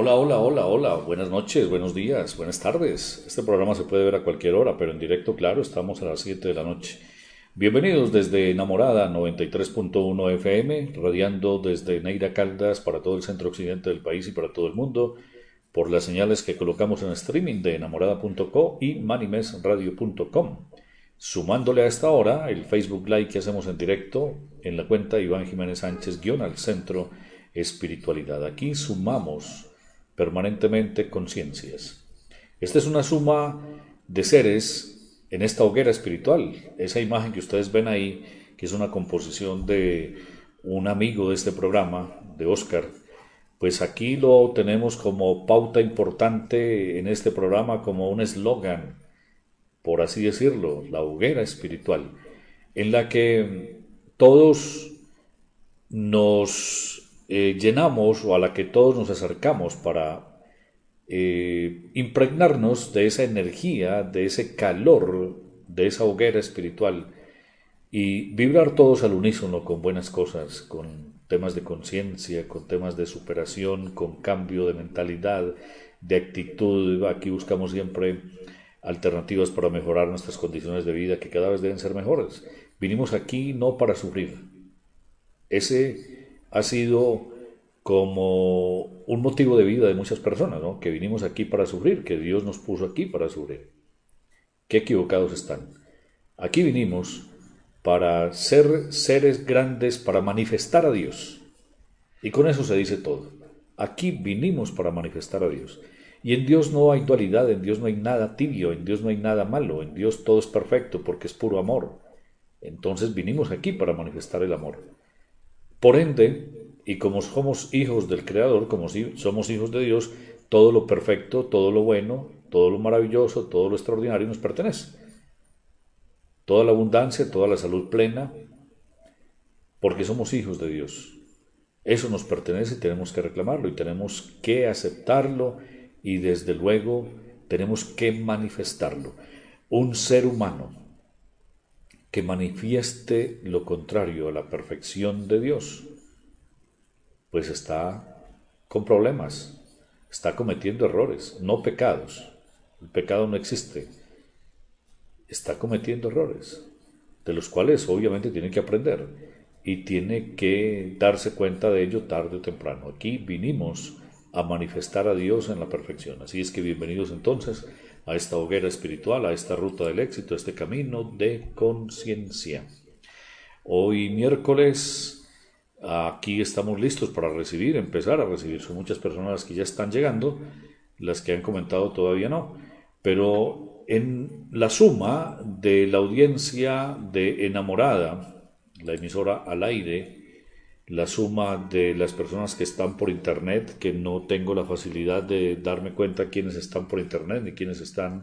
Hola, hola, hola, hola. Buenas noches, buenos días, buenas tardes. Este programa se puede ver a cualquier hora, pero en directo, claro, estamos a las 7 de la noche. Bienvenidos desde Enamorada 93.1 FM, radiando desde Neira Caldas para todo el centro occidente del país y para todo el mundo, por las señales que colocamos en streaming de enamorada.co y manimesradio.com. Sumándole a esta hora el Facebook Live que hacemos en directo en la cuenta Iván Jiménez Sánchez guion al centro espiritualidad. Aquí sumamos permanentemente conciencias. Esta es una suma de seres en esta hoguera espiritual. Esa imagen que ustedes ven ahí, que es una composición de un amigo de este programa, de Oscar, pues aquí lo tenemos como pauta importante en este programa, como un eslogan, por así decirlo, la hoguera espiritual, en la que todos nos eh, llenamos o a la que todos nos acercamos para eh, impregnarnos de esa energía, de ese calor, de esa hoguera espiritual y vibrar todos al unísono con buenas cosas, con temas de conciencia, con temas de superación, con cambio de mentalidad, de actitud. Aquí buscamos siempre alternativas para mejorar nuestras condiciones de vida que cada vez deben ser mejores. Vinimos aquí no para sufrir. Ese ha sido como un motivo de vida de muchas personas, ¿no? que vinimos aquí para sufrir, que Dios nos puso aquí para sufrir. Qué equivocados están. Aquí vinimos para ser seres grandes, para manifestar a Dios. Y con eso se dice todo. Aquí vinimos para manifestar a Dios. Y en Dios no hay dualidad, en Dios no hay nada tibio, en Dios no hay nada malo, en Dios todo es perfecto porque es puro amor. Entonces vinimos aquí para manifestar el amor. Por ende, y como somos hijos del Creador, como somos hijos de Dios, todo lo perfecto, todo lo bueno, todo lo maravilloso, todo lo extraordinario nos pertenece. Toda la abundancia, toda la salud plena, porque somos hijos de Dios. Eso nos pertenece y tenemos que reclamarlo y tenemos que aceptarlo y desde luego tenemos que manifestarlo. Un ser humano que manifieste lo contrario a la perfección de Dios, pues está con problemas, está cometiendo errores, no pecados. El pecado no existe. Está cometiendo errores, de los cuales obviamente tiene que aprender y tiene que darse cuenta de ello tarde o temprano. Aquí vinimos a manifestar a Dios en la perfección. Así es que bienvenidos entonces a esta hoguera espiritual, a esta ruta del éxito, a este camino de conciencia. Hoy miércoles, aquí estamos listos para recibir, empezar a recibir. Son muchas personas que ya están llegando, las que han comentado todavía no, pero en la suma de la audiencia de Enamorada, la emisora al aire, la suma de las personas que están por internet, que no tengo la facilidad de darme cuenta quiénes están por internet ni quiénes están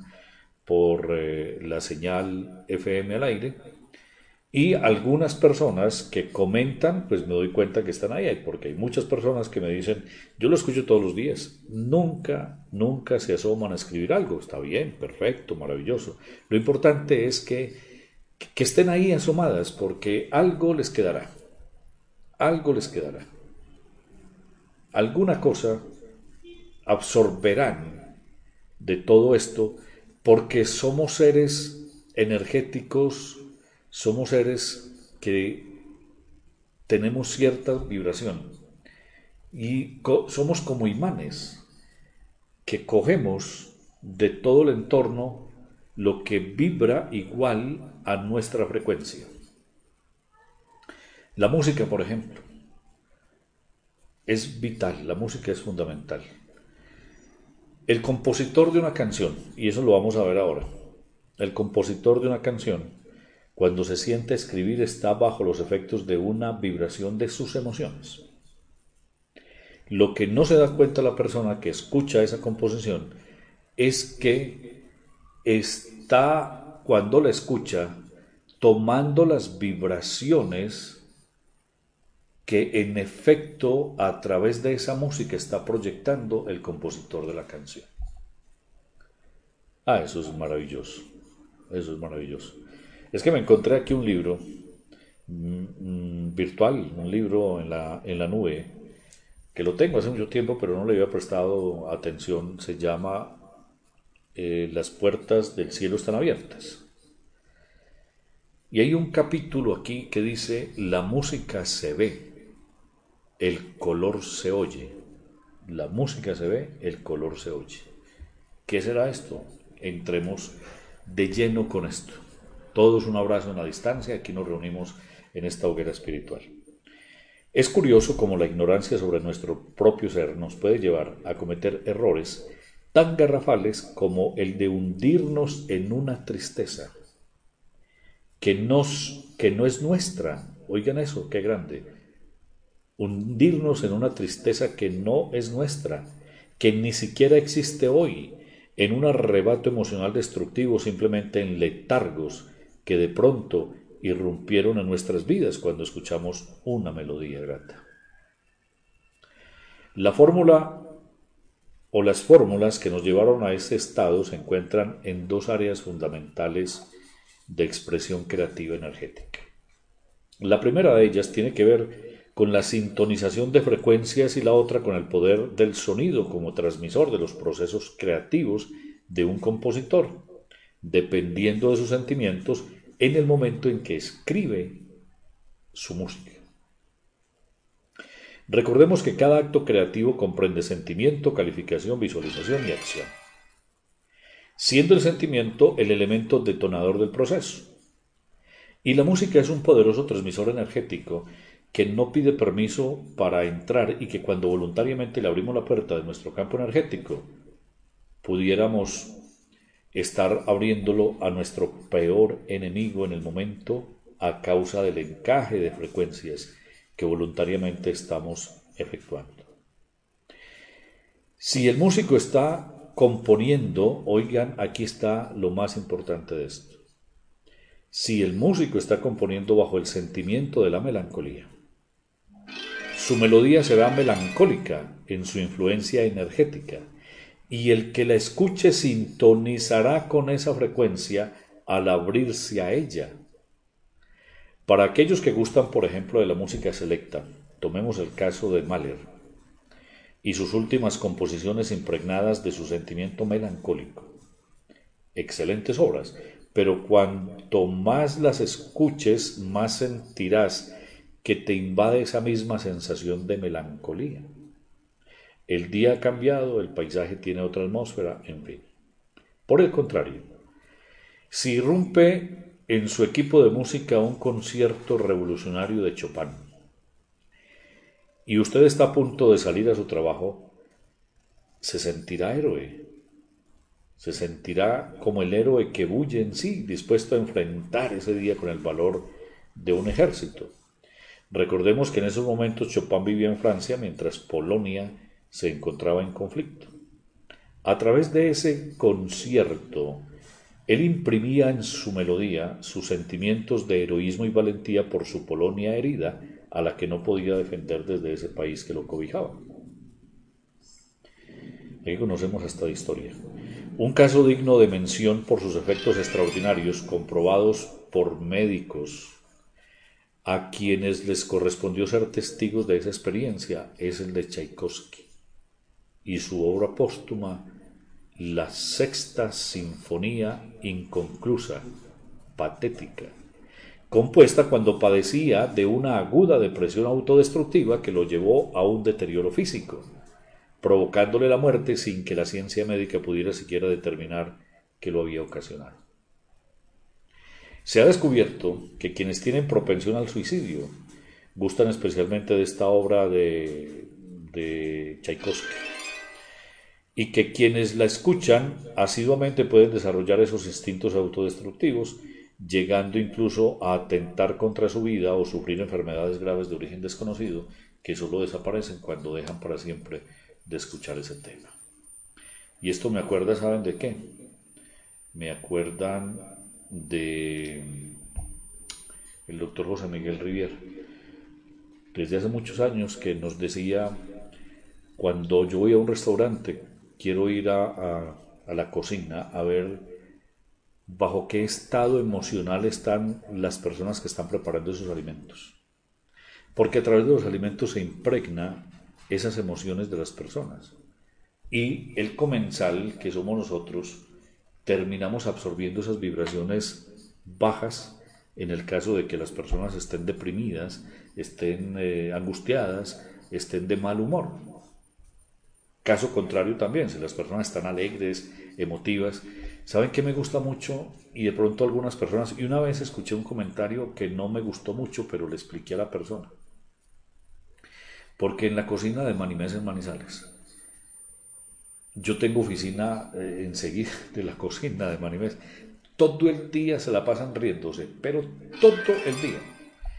por eh, la señal FM al aire. Y algunas personas que comentan, pues me doy cuenta que están ahí, porque hay muchas personas que me dicen, yo lo escucho todos los días, nunca, nunca se asoman a escribir algo, está bien, perfecto, maravilloso. Lo importante es que, que estén ahí asomadas, porque algo les quedará algo les quedará. Alguna cosa absorberán de todo esto porque somos seres energéticos, somos seres que tenemos cierta vibración y somos como imanes que cogemos de todo el entorno lo que vibra igual a nuestra frecuencia. La música, por ejemplo, es vital, la música es fundamental. El compositor de una canción, y eso lo vamos a ver ahora, el compositor de una canción, cuando se siente a escribir, está bajo los efectos de una vibración de sus emociones. Lo que no se da cuenta la persona que escucha esa composición es que está, cuando la escucha, tomando las vibraciones que en efecto a través de esa música está proyectando el compositor de la canción. Ah, eso es maravilloso. Eso es maravilloso. Es que me encontré aquí un libro mm, mm, virtual, un libro en la, en la nube, que lo tengo hace mucho tiempo, pero no le había prestado atención, se llama eh, Las puertas del cielo están abiertas. Y hay un capítulo aquí que dice, la música se ve, el color se oye. La música se ve, el color se oye. ¿Qué será esto? Entremos de lleno con esto. Todos un abrazo en la distancia, aquí nos reunimos en esta hoguera espiritual. Es curioso cómo la ignorancia sobre nuestro propio ser nos puede llevar a cometer errores tan garrafales como el de hundirnos en una tristeza que, nos, que no es nuestra. Oigan eso, qué grande. Hundirnos en una tristeza que no es nuestra, que ni siquiera existe hoy, en un arrebato emocional destructivo, simplemente en letargos que de pronto irrumpieron en nuestras vidas cuando escuchamos una melodía grata. La fórmula o las fórmulas que nos llevaron a este estado se encuentran en dos áreas fundamentales de expresión creativa energética. La primera de ellas tiene que ver con la sintonización de frecuencias y la otra con el poder del sonido como transmisor de los procesos creativos de un compositor, dependiendo de sus sentimientos en el momento en que escribe su música. Recordemos que cada acto creativo comprende sentimiento, calificación, visualización y acción, siendo el sentimiento el elemento detonador del proceso. Y la música es un poderoso transmisor energético que no pide permiso para entrar y que cuando voluntariamente le abrimos la puerta de nuestro campo energético, pudiéramos estar abriéndolo a nuestro peor enemigo en el momento a causa del encaje de frecuencias que voluntariamente estamos efectuando. Si el músico está componiendo, oigan, aquí está lo más importante de esto. Si el músico está componiendo bajo el sentimiento de la melancolía, su melodía será melancólica en su influencia energética y el que la escuche sintonizará con esa frecuencia al abrirse a ella. Para aquellos que gustan, por ejemplo, de la música selecta, tomemos el caso de Mahler y sus últimas composiciones impregnadas de su sentimiento melancólico. Excelentes obras, pero cuanto más las escuches, más sentirás que te invade esa misma sensación de melancolía. El día ha cambiado, el paisaje tiene otra atmósfera, en fin. Por el contrario, si irrumpe en su equipo de música un concierto revolucionario de Chopin y usted está a punto de salir a su trabajo, se sentirá héroe, se sentirá como el héroe que bulle en sí, dispuesto a enfrentar ese día con el valor de un ejército. Recordemos que en esos momentos Chopin vivía en Francia mientras Polonia se encontraba en conflicto. A través de ese concierto, él imprimía en su melodía sus sentimientos de heroísmo y valentía por su Polonia herida, a la que no podía defender desde ese país que lo cobijaba. Ahí conocemos esta historia. Un caso digno de mención por sus efectos extraordinarios, comprobados por médicos a quienes les correspondió ser testigos de esa experiencia, es el de Tchaikovsky y su obra póstuma, la sexta sinfonía inconclusa, patética, compuesta cuando padecía de una aguda depresión autodestructiva que lo llevó a un deterioro físico, provocándole la muerte sin que la ciencia médica pudiera siquiera determinar que lo había ocasionado. Se ha descubierto que quienes tienen propensión al suicidio gustan especialmente de esta obra de, de Tchaikovsky y que quienes la escuchan asiduamente pueden desarrollar esos instintos autodestructivos, llegando incluso a atentar contra su vida o sufrir enfermedades graves de origen desconocido que solo desaparecen cuando dejan para siempre de escuchar ese tema. Y esto me acuerda, ¿saben de qué? Me acuerdan de el doctor José Miguel Rivier, desde hace muchos años que nos decía, cuando yo voy a un restaurante, quiero ir a, la cocina a ver bajo qué estado emocional están las personas que están preparando esos alimentos. Porque a través de los alimentos se impregna esas emociones de las personas. Y el comensal, que somos nosotros, terminamos absorbiendo esas vibraciones bajas en el caso de que las personas estén deprimidas, estén eh, angustiadas, estén de mal humor. Caso contrario también, si las personas están alegres, emotivas. ¿Saben qué me gusta mucho? Y de pronto algunas personas, y una vez escuché un comentario que no me gustó mucho, pero le expliqué a la persona. Porque en la cocina de Manimés en Manizales, yo tengo oficina eh, enseguida de la cocina de Manimés. Todo el día se la pasan riéndose, pero todo el día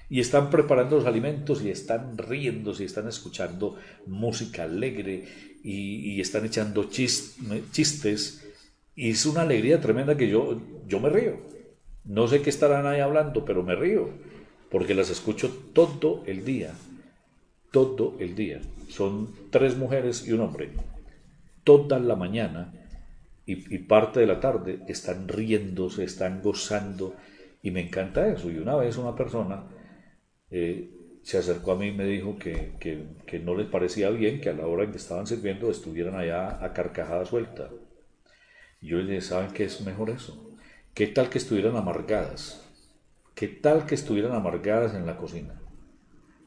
y están preparando los alimentos y están riéndose y están escuchando música alegre y, están echando chistes y es una alegría tremenda que yo, yo me río. No sé qué estarán ahí hablando, pero me río porque las escucho todo el día, todo el día. Son tres mujeres y un hombre. Toda la mañana y, parte de la tarde están riéndose, están gozando y me encanta eso. Y una vez una persona eh, se acercó a mí y me dijo que, que, no les parecía bien que a la hora en que estaban sirviendo estuvieran allá a carcajada suelta. Y yo les dije, ¿saben qué es mejor eso? ¿Qué tal que estuvieran amargadas? ¿Qué tal que estuvieran amargadas en la cocina?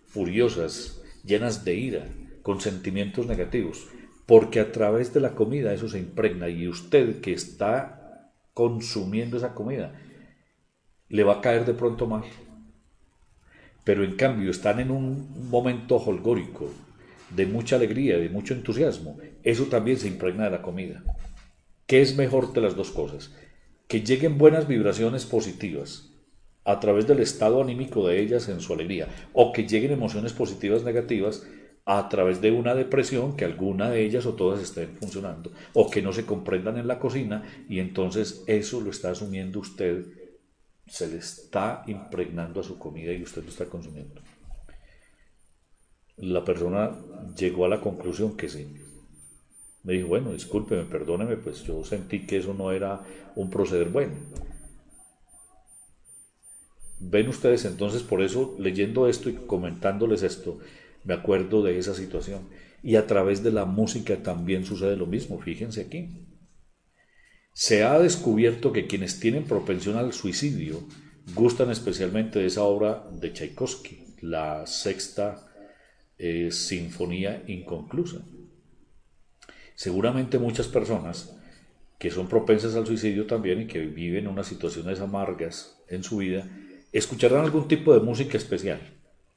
Furiosas, llenas de ira, con sentimientos negativos. Porque a través de la comida eso se impregna y usted que está consumiendo esa comida le va a caer de pronto mal pero en cambio están en un momento holgórico, de mucha alegría, de mucho entusiasmo, eso también se impregna de la comida. ¿Qué es mejor de las dos cosas? Que lleguen buenas vibraciones positivas a través del estado anímico de ellas en su alegría, o que lleguen emociones positivas negativas a través de una depresión que alguna de ellas o todas estén funcionando, o que no se comprendan en la cocina y entonces eso lo está asumiendo usted se le está impregnando a su comida y usted lo está consumiendo. La persona llegó a la conclusión que sí. Me dijo, bueno, discúlpeme, perdóneme, pues yo sentí que eso no era un proceder bueno. Ven ustedes entonces, por eso, leyendo esto y comentándoles esto, me acuerdo de esa situación. Y a través de la música también sucede lo mismo, fíjense aquí. Se ha descubierto que quienes tienen propensión al suicidio gustan especialmente de esa obra de Tchaikovsky, la sexta eh, sinfonía inconclusa. Seguramente muchas personas que son propensas al suicidio también y que viven unas situaciones amargas en su vida, escucharán algún tipo de música especial,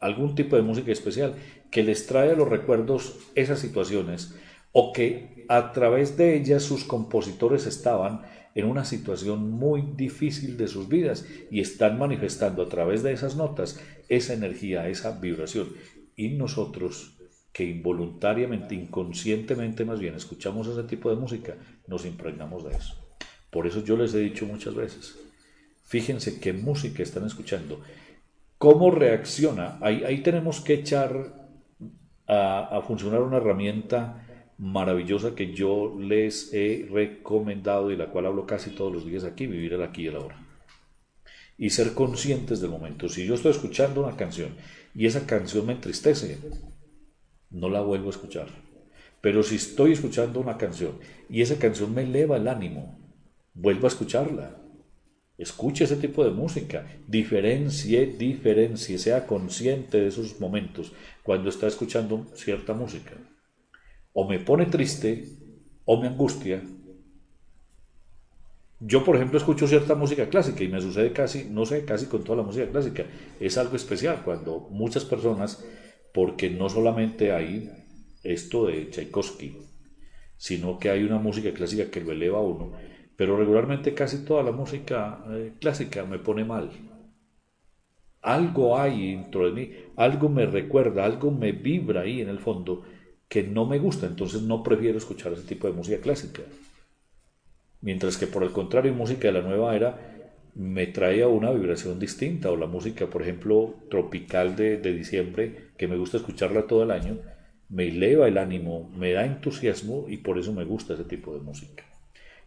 algún tipo de música especial que les trae a los recuerdos esas situaciones o que a través de ellas sus compositores estaban en una situación muy difícil de sus vidas y están manifestando a través de esas notas esa energía, esa vibración. Y nosotros que involuntariamente, inconscientemente más bien escuchamos ese tipo de música, nos impregnamos de eso. Por eso yo les he dicho muchas veces, fíjense qué música están escuchando, cómo reacciona. Ahí, tenemos que echar a, a funcionar una herramienta maravillosa que yo les he recomendado y la cual hablo casi todos los días aquí, vivir el aquí y el ahora. Y ser conscientes del momento. Si yo estoy escuchando una canción y esa canción me entristece, no la vuelvo a escuchar. Pero si estoy escuchando una canción y esa canción me eleva el ánimo, vuelvo a escucharla. Escuche ese tipo de música, diferencie, diferencie, sea consciente de esos momentos cuando está escuchando cierta música o me pone triste o me angustia. Yo, por ejemplo, escucho cierta música clásica y me sucede casi, no sé, casi con toda la música clásica. Es algo especial cuando muchas personas, porque no solamente hay esto de Tchaikovsky, sino que hay una música clásica que lo eleva a uno, pero regularmente casi toda la música eh, clásica me pone mal. Algo hay dentro de mí, algo me recuerda, algo me vibra ahí en el fondo que no me gusta, entonces no prefiero escuchar ese tipo de música clásica. Mientras que por el contrario, música de la nueva era me trae a una vibración distinta, o la música, por ejemplo, tropical de, de diciembre, que me gusta escucharla todo el año, me eleva el ánimo, me da entusiasmo y por eso me gusta ese tipo de música.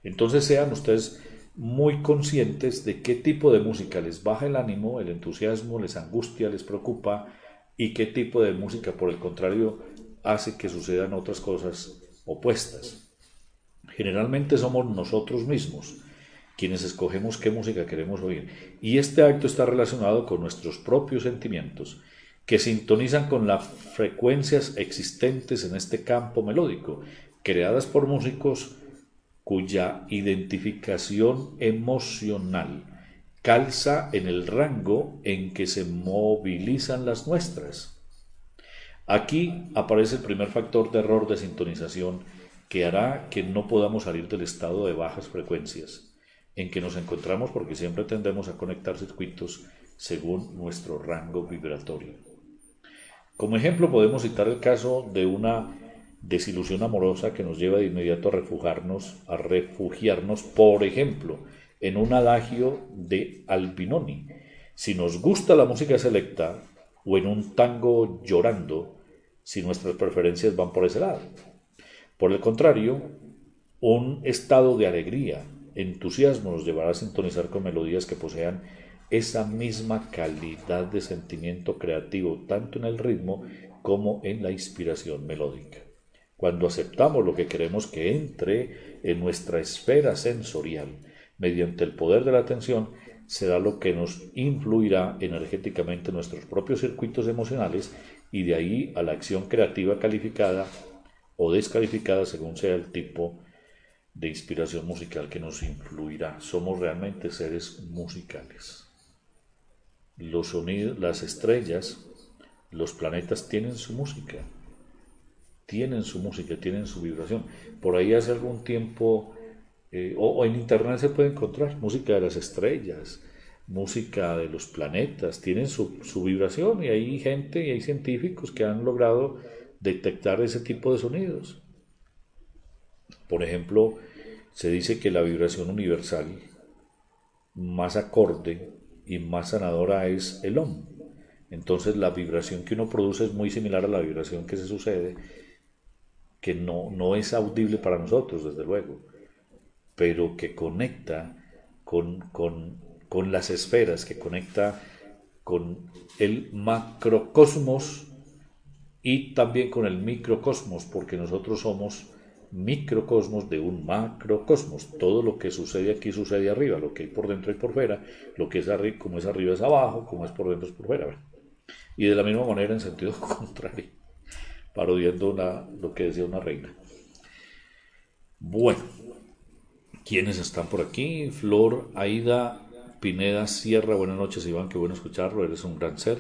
Entonces sean ustedes muy conscientes de qué tipo de música les baja el ánimo, el entusiasmo, les angustia, les preocupa y qué tipo de música, por el contrario, hace que sucedan otras cosas opuestas. Generalmente somos nosotros mismos quienes escogemos qué música queremos oír. Y este acto está relacionado con nuestros propios sentimientos, que sintonizan con las frecuencias existentes en este campo melódico, creadas por músicos cuya identificación emocional calza en el rango en que se movilizan las nuestras. Aquí aparece el primer factor de error de sintonización que hará que no podamos salir del estado de bajas frecuencias en que nos encontramos porque siempre tendemos a conectar circuitos según nuestro rango vibratorio. Como ejemplo podemos citar el caso de una desilusión amorosa que nos lleva de inmediato a refugiarnos, a refugiarnos, por ejemplo, en un adagio de Albinoni. Si nos gusta la música selecta o en un tango llorando, si nuestras preferencias van por ese lado. Por el contrario, un estado de alegría, entusiasmo nos llevará a sintonizar con melodías que posean esa misma calidad de sentimiento creativo, tanto en el ritmo como en la inspiración melódica. Cuando aceptamos lo que queremos que entre en nuestra esfera sensorial mediante el poder de la atención, será lo que nos influirá energéticamente en nuestros propios circuitos emocionales y de ahí a la acción creativa calificada o descalificada según sea el tipo de inspiración musical que nos influirá. Somos realmente seres musicales. Los las estrellas, los planetas tienen su música, tienen su música, tienen su vibración. Por ahí hace algún tiempo, eh, o, en internet se puede encontrar música de las estrellas, música de los planetas, tienen su, su vibración y hay gente y hay científicos que han logrado detectar ese tipo de sonidos. Por ejemplo, se dice que la vibración universal más acorde y más sanadora es el OM. Entonces la vibración que uno produce es muy similar a la vibración que se sucede, que no, no es audible para nosotros, desde luego, pero que conecta con, con, con las esferas, que conecta con el macrocosmos y también con el microcosmos, porque nosotros somos microcosmos de un macrocosmos. Todo lo que sucede aquí sucede arriba, lo que hay por dentro y por fuera, lo que es arriba, como es arriba es abajo, como es por dentro es por fuera. Y de la misma manera en sentido contrario, parodiando lo que decía una reina. Bueno, ¿quiénes están por aquí? Flor, Aida, Pineda, Sierra, buenas noches Iván, qué bueno escucharlo, eres un gran ser,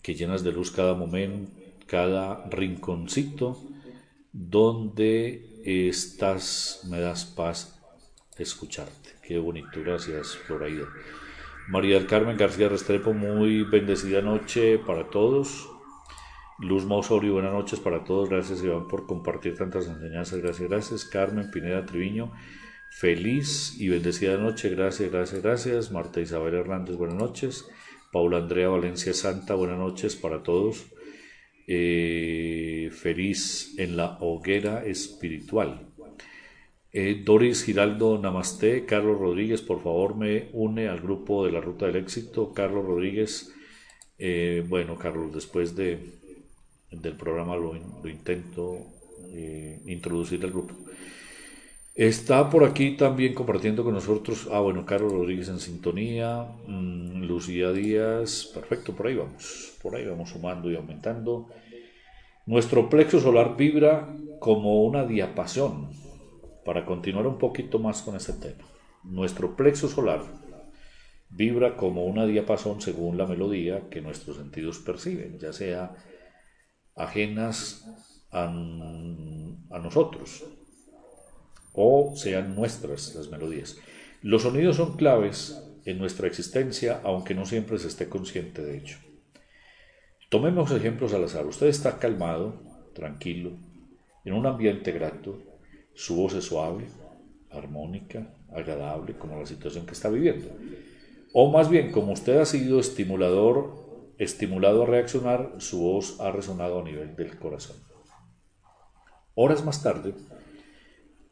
que llenas de luz cada momento, cada rinconcito donde estás, me das paz escucharte. Qué bonito, gracias Floraida. María del Carmen García Restrepo, muy bendecida noche para todos. Luz Mausorio, buenas noches para todos. Gracias Iván por compartir tantas enseñanzas. Gracias, gracias. Carmen Pineda Triviño, feliz y bendecida noche. Gracias, gracias, gracias. Marta Isabel Hernández, buenas noches. Paula Andrea Valencia Santa, buenas noches para todos. Eh, feliz en la hoguera espiritual. Eh, Doris Giraldo Namaste, Carlos Rodríguez, por favor me une al grupo de la Ruta del Éxito. Carlos Rodríguez, eh, bueno, Carlos, después de, del programa lo, intento introducir al grupo. Está por aquí también compartiendo con nosotros, ah bueno, Carlos Rodríguez en sintonía, mm, Lucía Díaz, perfecto, por ahí vamos, por ahí vamos sumando y aumentando. Nuestro plexo solar vibra como una diapasón. Para continuar un poquito más con este tema. Nuestro plexo solar vibra como una diapasón según la melodía que nuestros sentidos perciben, ya sea ajenas a, nosotros o sean nuestras las melodías. Los sonidos son claves en nuestra existencia, aunque no siempre se esté consciente de ello. Tomemos ejemplos al azar. Usted está calmado, tranquilo, en un ambiente grato, su voz es suave, armónica, agradable, como la situación que está viviendo. O más bien, como usted ha sido estimulador, estimulado a reaccionar, su voz ha resonado a nivel del corazón. Horas más tarde,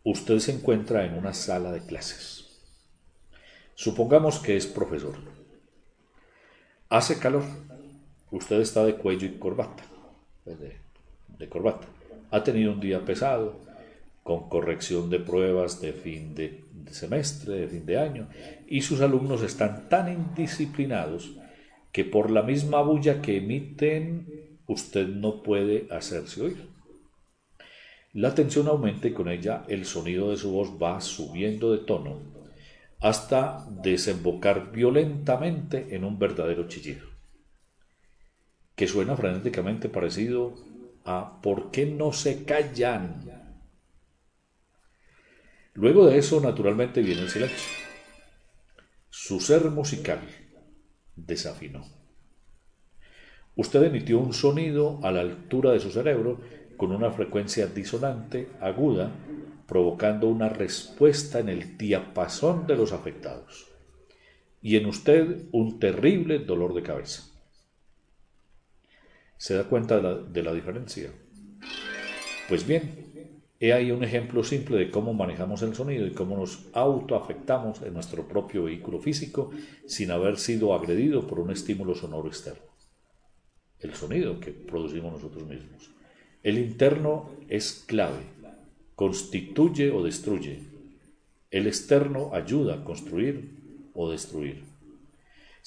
usted se encuentra en una sala de clases. Supongamos que es profesor. Hace calor Usted está de cuello y corbata, pues de, corbata. ha tenido un día pesado, con corrección de pruebas de fin de, semestre, de fin de año, y sus alumnos están tan indisciplinados que por la misma bulla que emiten usted no puede hacerse oír. La tensión aumenta y con ella el sonido de su voz va subiendo de tono hasta desembocar violentamente en un verdadero chillido, que suena frenéticamente parecido a ¿por qué no se callan? Luego de eso, naturalmente, viene el silencio. Su ser musical desafinó. Usted emitió un sonido a la altura de su cerebro con una frecuencia disonante, aguda, provocando una respuesta en el diapasón de los afectados y en usted un terrible dolor de cabeza. ¿Se da cuenta de la, diferencia? Pues bien, he ahí un ejemplo simple de cómo manejamos el sonido y cómo nos autoafectamos en nuestro propio vehículo físico sin haber sido agredido por un estímulo sonoro externo. El sonido que producimos nosotros mismos. El interno es clave, constituye o destruye. El externo ayuda a construir o destruir.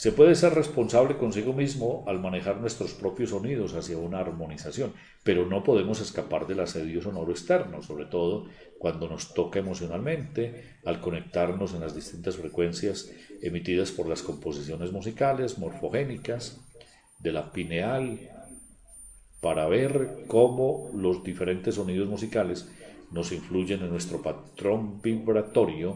Se puede ser responsable consigo mismo al manejar nuestros propios sonidos hacia una armonización, pero no podemos escapar del asedio sonoro externo, sobre todo cuando nos toca emocionalmente, al conectarnos en las distintas frecuencias emitidas por las composiciones musicales morfogénicas de la pineal, para ver cómo los diferentes sonidos musicales nos influyen en nuestro patrón vibratorio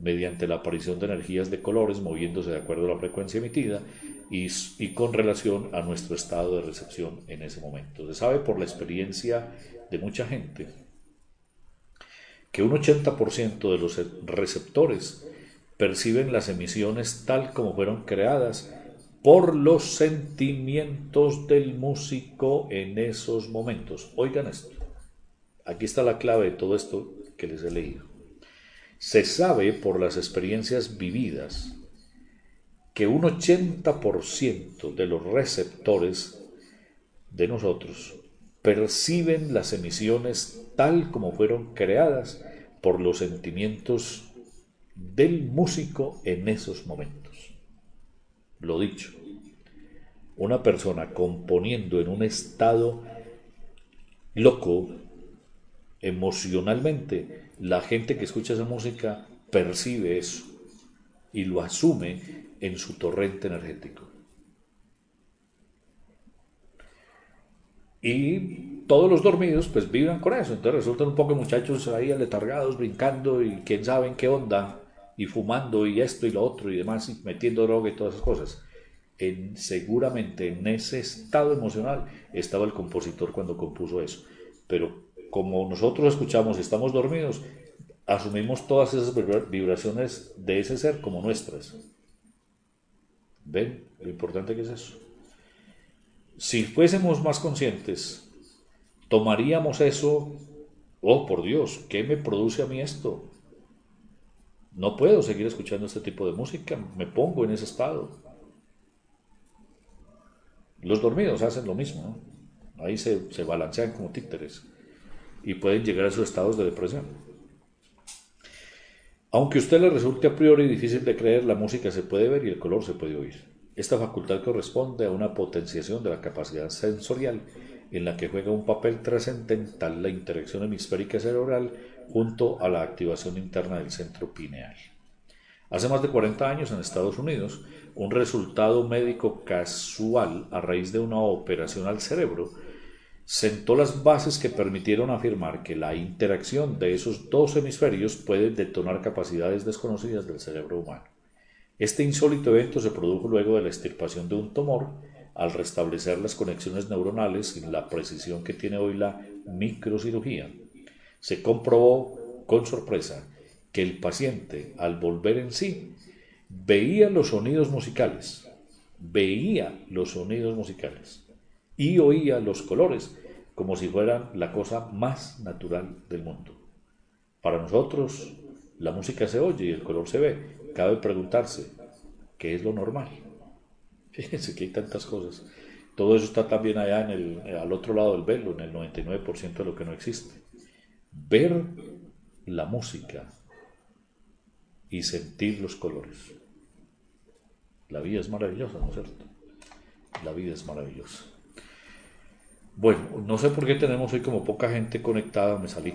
mediante la aparición de energías de colores moviéndose de acuerdo a la frecuencia emitida y, con relación a nuestro estado de recepción en ese momento. Se sabe por la experiencia de mucha gente que un 80% de los receptores perciben las emisiones tal como fueron creadas por los sentimientos del músico en esos momentos. Oigan esto. Aquí está la clave de todo esto que les he leído. Se sabe por las experiencias vividas que un 80% de los receptores de nosotros perciben las emisiones tal como fueron creadas por los sentimientos del músico en esos momentos. Lo dicho, una persona componiendo en un estado loco emocionalmente, la gente que escucha esa música percibe eso y lo asume en su torrente energético. Y todos los dormidos pues vibran con eso, entonces resultan un poco muchachos ahí aletargados, brincando y quién sabe en qué onda y fumando y esto y lo otro y demás, y metiendo droga y todas esas cosas. En, seguramente en ese estado emocional estaba el compositor cuando compuso eso. Pero como nosotros escuchamos y estamos dormidos, asumimos todas esas vibraciones de ese ser como nuestras. ¿Ven lo importante que es eso? Si fuésemos más conscientes, tomaríamos eso, oh por Dios, ¿qué me produce a mí esto? No puedo seguir escuchando este tipo de música, me pongo en ese estado. Los dormidos hacen lo mismo, ahí se, se balancean como títeres y pueden llegar a esos estados de depresión. Aunque a usted le resulte a priori difícil de creer, la música se puede ver y el color se puede oír. Esta facultad corresponde a una potenciación de la capacidad sensorial en la que juega un papel trascendental la interacción hemisférica cerebral junto a la activación interna del centro pineal. Hace más de 40 años en Estados Unidos, un resultado médico casual a raíz de una operación al cerebro sentó las bases que permitieron afirmar que la interacción de esos dos hemisferios puede detonar capacidades desconocidas del cerebro humano. Este insólito evento se produjo luego de la extirpación de un tumor al restablecer las conexiones neuronales sin la precisión que tiene hoy la microcirugía se comprobó con sorpresa que el paciente, al volver en sí, veía los sonidos musicales, veía los sonidos musicales y oía los colores como si fueran la cosa más natural del mundo. Para nosotros, la música se oye y el color se ve. Cabe preguntarse, ¿qué es lo normal? Fíjense que hay tantas cosas. todo eso está también allá en el, al otro lado del velo, en el 99% de lo que no existe. Ver la música y sentir los colores. La vida es maravillosa, ¿no es cierto? La vida es maravillosa. Bueno, no sé por qué tenemos hoy como poca gente conectada, me salí.